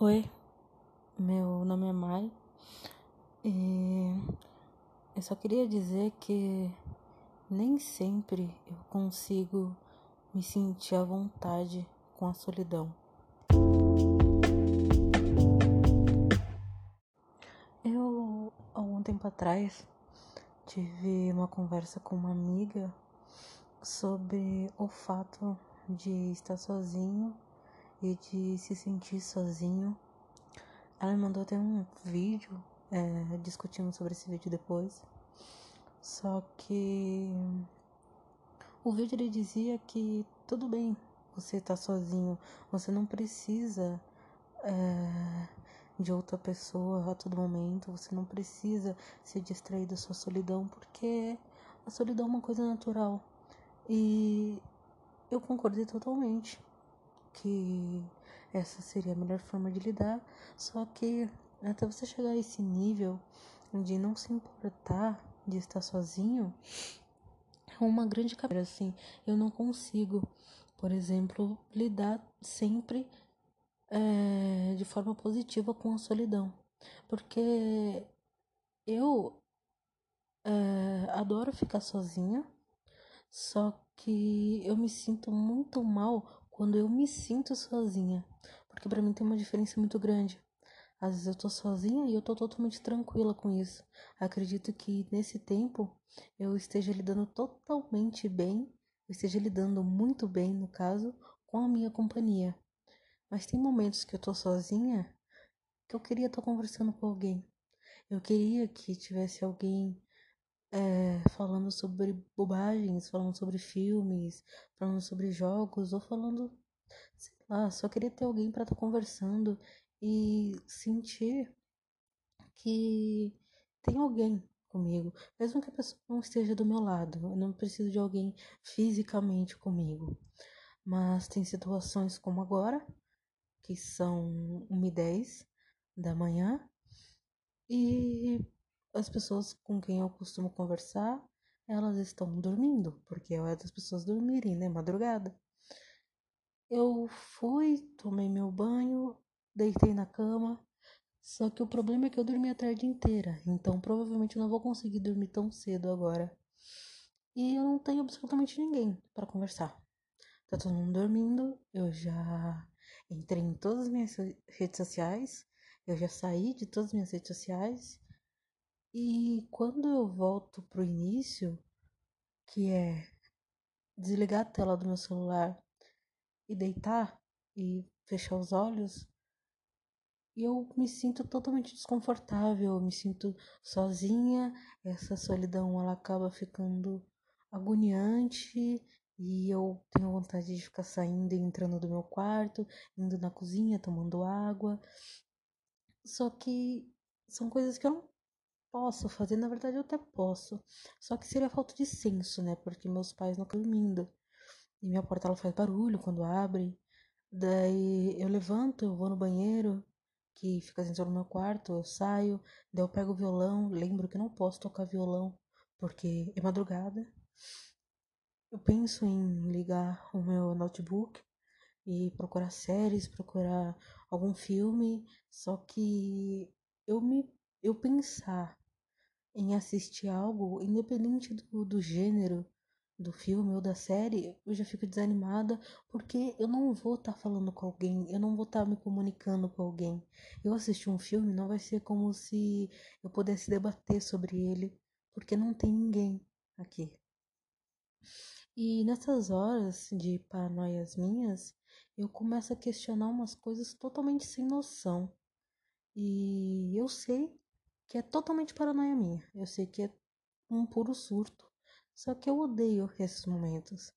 Oi, meu nome é Mai e eu só queria dizer que nem sempre eu consigo me sentir à vontade com a solidão. Eu, algum tempo atrás, tive uma conversa com uma amiga sobre o fato de estar sozinho e de se sentir sozinho. Ela me mandou até um vídeo é, discutindo sobre esse vídeo depois. Só que o vídeo ele dizia que tudo bem você tá sozinho, você não precisa é, de outra pessoa a todo momento, você não precisa se distrair da sua solidão, porque a solidão é uma coisa natural. E eu concordei totalmente que essa seria a melhor forma de lidar, só que até você chegar a esse nível de não se importar de estar sozinho, é uma grande cabeça, assim, eu não consigo, por exemplo, lidar sempre é, de forma positiva com a solidão, porque eu é, adoro ficar sozinha, só que eu me sinto muito mal quando eu me sinto sozinha, porque para mim tem uma diferença muito grande. Às vezes eu tô sozinha e eu tô totalmente tranquila com isso. Acredito que nesse tempo eu esteja lidando totalmente bem, eu esteja lidando muito bem, no caso, com a minha companhia. Mas tem momentos que eu tô sozinha que eu queria estar conversando com alguém. Eu queria que tivesse alguém é, falando sobre bobagens, falando sobre filmes, falando sobre jogos, ou falando, sei lá, só queria ter alguém para estar tá conversando e sentir que tem alguém comigo, mesmo que a pessoa não esteja do meu lado, eu não preciso de alguém fisicamente comigo. Mas tem situações como agora, que são 1 e 10 da manhã, e as pessoas com quem eu costumo conversar, elas estão dormindo, porque é hora das pessoas dormirem, né? Madrugada. Eu fui, tomei meu banho, deitei na cama, só que o problema é que eu dormi a tarde inteira, então provavelmente eu não vou conseguir dormir tão cedo agora. E eu não tenho absolutamente ninguém para conversar. Tá todo mundo dormindo, eu já entrei em todas as minhas redes sociais, eu já saí de todas as minhas redes sociais e quando eu volto pro início, que é desligar a tela do meu celular e deitar e fechar os olhos, eu me sinto totalmente desconfortável, eu me sinto sozinha, essa solidão ela acaba ficando agoniante e eu tenho vontade de ficar saindo e entrando do meu quarto, indo na cozinha, tomando água. Só que são coisas que eu não Posso fazer, na verdade eu até posso. Só que seria falta de senso, né? Porque meus pais não estão dormindo. E minha porta ela faz barulho quando abre. Daí eu levanto, eu vou no banheiro, que fica dentro do meu quarto, eu saio, daí eu pego o violão, lembro que não posso tocar violão porque é madrugada. Eu penso em ligar o meu notebook e procurar séries, procurar algum filme, só que eu me eu pensar em assistir algo, independente do, do gênero do filme ou da série, eu já fico desanimada porque eu não vou estar tá falando com alguém, eu não vou estar tá me comunicando com alguém. Eu assistir um filme não vai ser como se eu pudesse debater sobre ele, porque não tem ninguém aqui. E nessas horas de paranoias minhas, eu começo a questionar umas coisas totalmente sem noção. E eu sei que é totalmente paranoia minha. Eu sei que é um puro surto. Só que eu odeio esses momentos.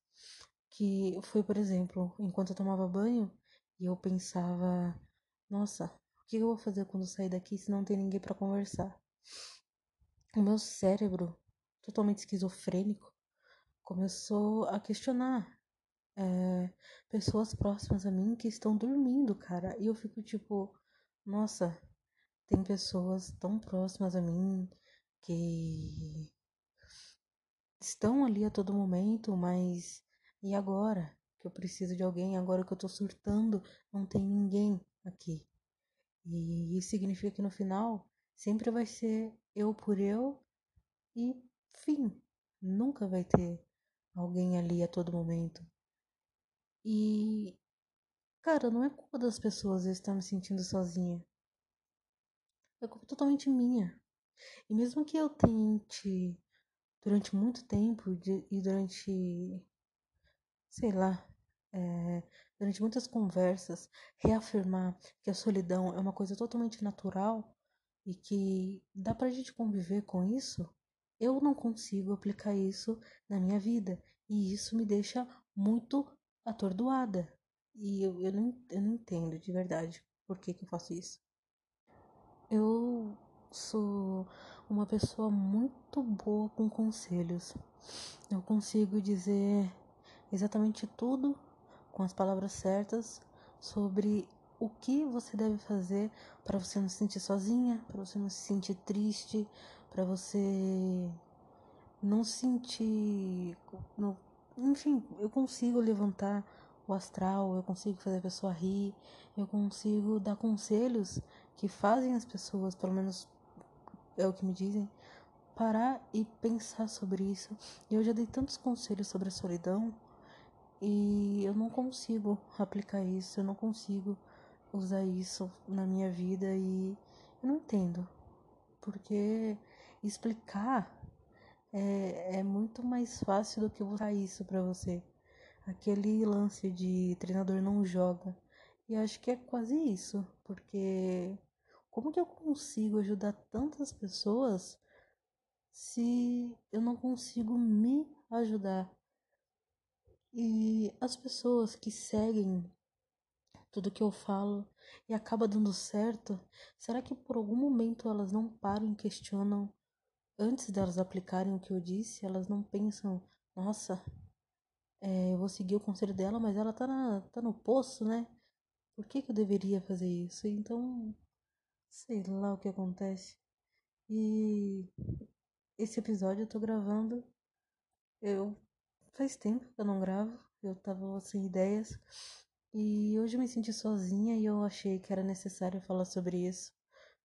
Que foi, por exemplo, enquanto eu tomava banho e eu pensava, nossa, o que eu vou fazer quando sair daqui se não tem ninguém para conversar? O meu cérebro, totalmente esquizofrênico, começou a questionar é, pessoas próximas a mim que estão dormindo, cara. E eu fico tipo, nossa, tem pessoas tão próximas a mim que estão ali a todo momento, mas e agora que eu preciso de alguém, agora que eu tô surtando, não tem ninguém aqui. E isso significa que no final sempre vai ser eu por eu e fim. Nunca vai ter alguém ali a todo momento. E, cara, não é culpa das pessoas eu estar me sentindo sozinha. É culpa totalmente minha. E mesmo que eu tente durante muito tempo e durante, sei lá, é, durante muitas conversas, reafirmar que a solidão é uma coisa totalmente natural e que dá pra gente conviver com isso, eu não consigo aplicar isso na minha vida. E isso me deixa muito atordoada. E eu, eu, não, eu não entendo de verdade por que, que eu faço isso. Eu sou uma pessoa muito boa com conselhos. Eu consigo dizer exatamente tudo com as palavras certas sobre o que você deve fazer para você não se sentir sozinha, para você não se sentir triste, para você não sentir, não, enfim, eu consigo levantar o astral, eu consigo fazer a pessoa rir, eu consigo dar conselhos que fazem as pessoas, pelo menos é o que me dizem, parar e pensar sobre isso. Eu já dei tantos conselhos sobre a solidão e eu não consigo aplicar isso, eu não consigo usar isso na minha vida e eu não entendo. Porque explicar é, é muito mais fácil do que usar isso para você. Aquele lance de treinador não joga. E acho que é quase isso, porque como que eu consigo ajudar tantas pessoas se eu não consigo me ajudar? E as pessoas que seguem tudo que eu falo e acaba dando certo, será que por algum momento elas não param e questionam antes delas aplicarem o que eu disse, elas não pensam, nossa, é, eu vou seguir o conselho dela, mas ela tá, na, tá no poço, né? Por que, que eu deveria fazer isso? Então, sei lá o que acontece. E esse episódio eu tô gravando. Eu faz tempo que eu não gravo. Eu tava sem ideias. E hoje eu me senti sozinha e eu achei que era necessário falar sobre isso.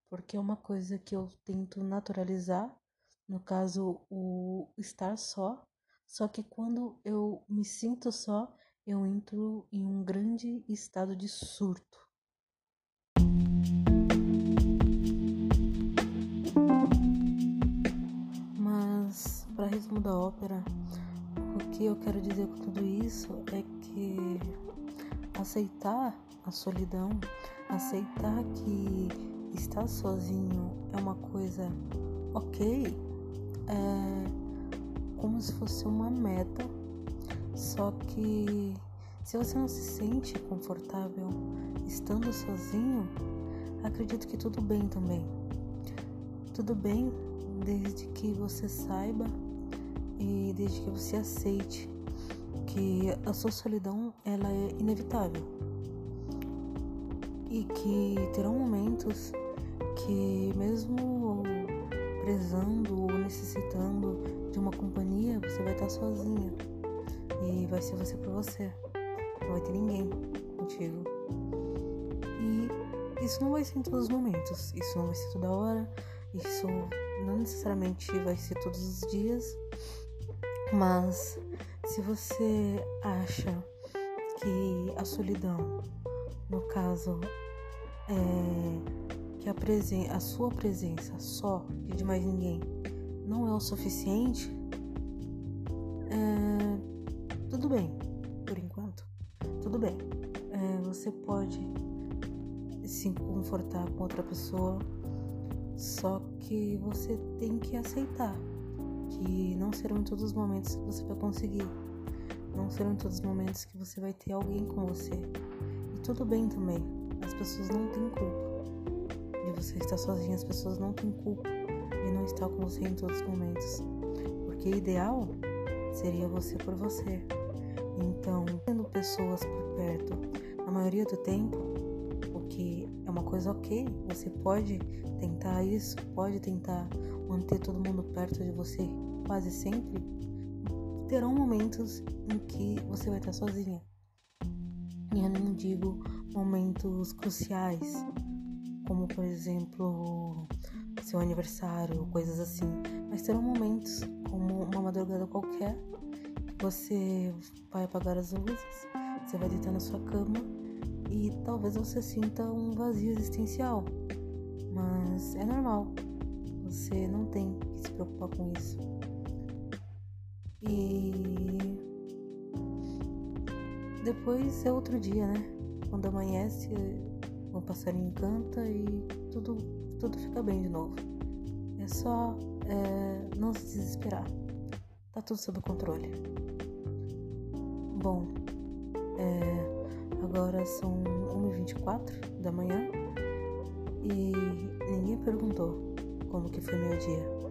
Porque é uma coisa que eu tento naturalizar. No caso, o estar só. Só que quando eu me sinto só, eu entro em um grande estado de surto. para resumo da ópera, o que eu quero dizer com tudo isso é que aceitar a solidão, aceitar que estar sozinho é uma coisa ok, é como se fosse uma meta, só que se você não se sente confortável estando sozinho, acredito que tudo bem também. Tudo bem desde que você saiba e desde que você aceite que a sua solidão ela é inevitável e que terão momentos que mesmo prezando ou necessitando de uma companhia, você vai estar sozinha e vai ser você por você. Não vai ter ninguém contigo. E isso não vai ser em todos os momentos, isso não vai ser toda hora, isso não necessariamente vai ser todos os dias, mas se você acha que a solidão, no caso, é que a, presen a sua presença só e de mais ninguém não é o suficiente, é, tudo bem, por enquanto, tudo bem. É, você pode se confortar com outra pessoa, só que você tem que aceitar que não serão em todos os momentos que você vai conseguir. Não serão em todos os momentos que você vai ter alguém com você. E tudo bem também. As pessoas não têm culpa de você estar sozinha. As pessoas não têm culpa de não estar com você em todos os momentos. Porque ideal seria você por você. Então, tendo pessoas por perto, a maioria do tempo, o que é uma coisa ok, você pode tentar isso, pode tentar manter todo mundo perto de você quase sempre, terão momentos em que você vai estar sozinha. E eu não digo momentos cruciais, como por exemplo seu aniversário, coisas assim. Mas terão momentos, como uma madrugada qualquer, que você vai apagar as luzes, você vai deitar na sua cama e talvez você sinta um vazio existencial. Mas é normal, você não tem que se preocupar com isso. E depois é outro dia, né? Quando amanhece, o passarinho canta e tudo, tudo fica bem de novo. É só é, não se desesperar. Tá tudo sob controle. Bom, é, agora são 1h24 da manhã e ninguém perguntou como que foi meu dia.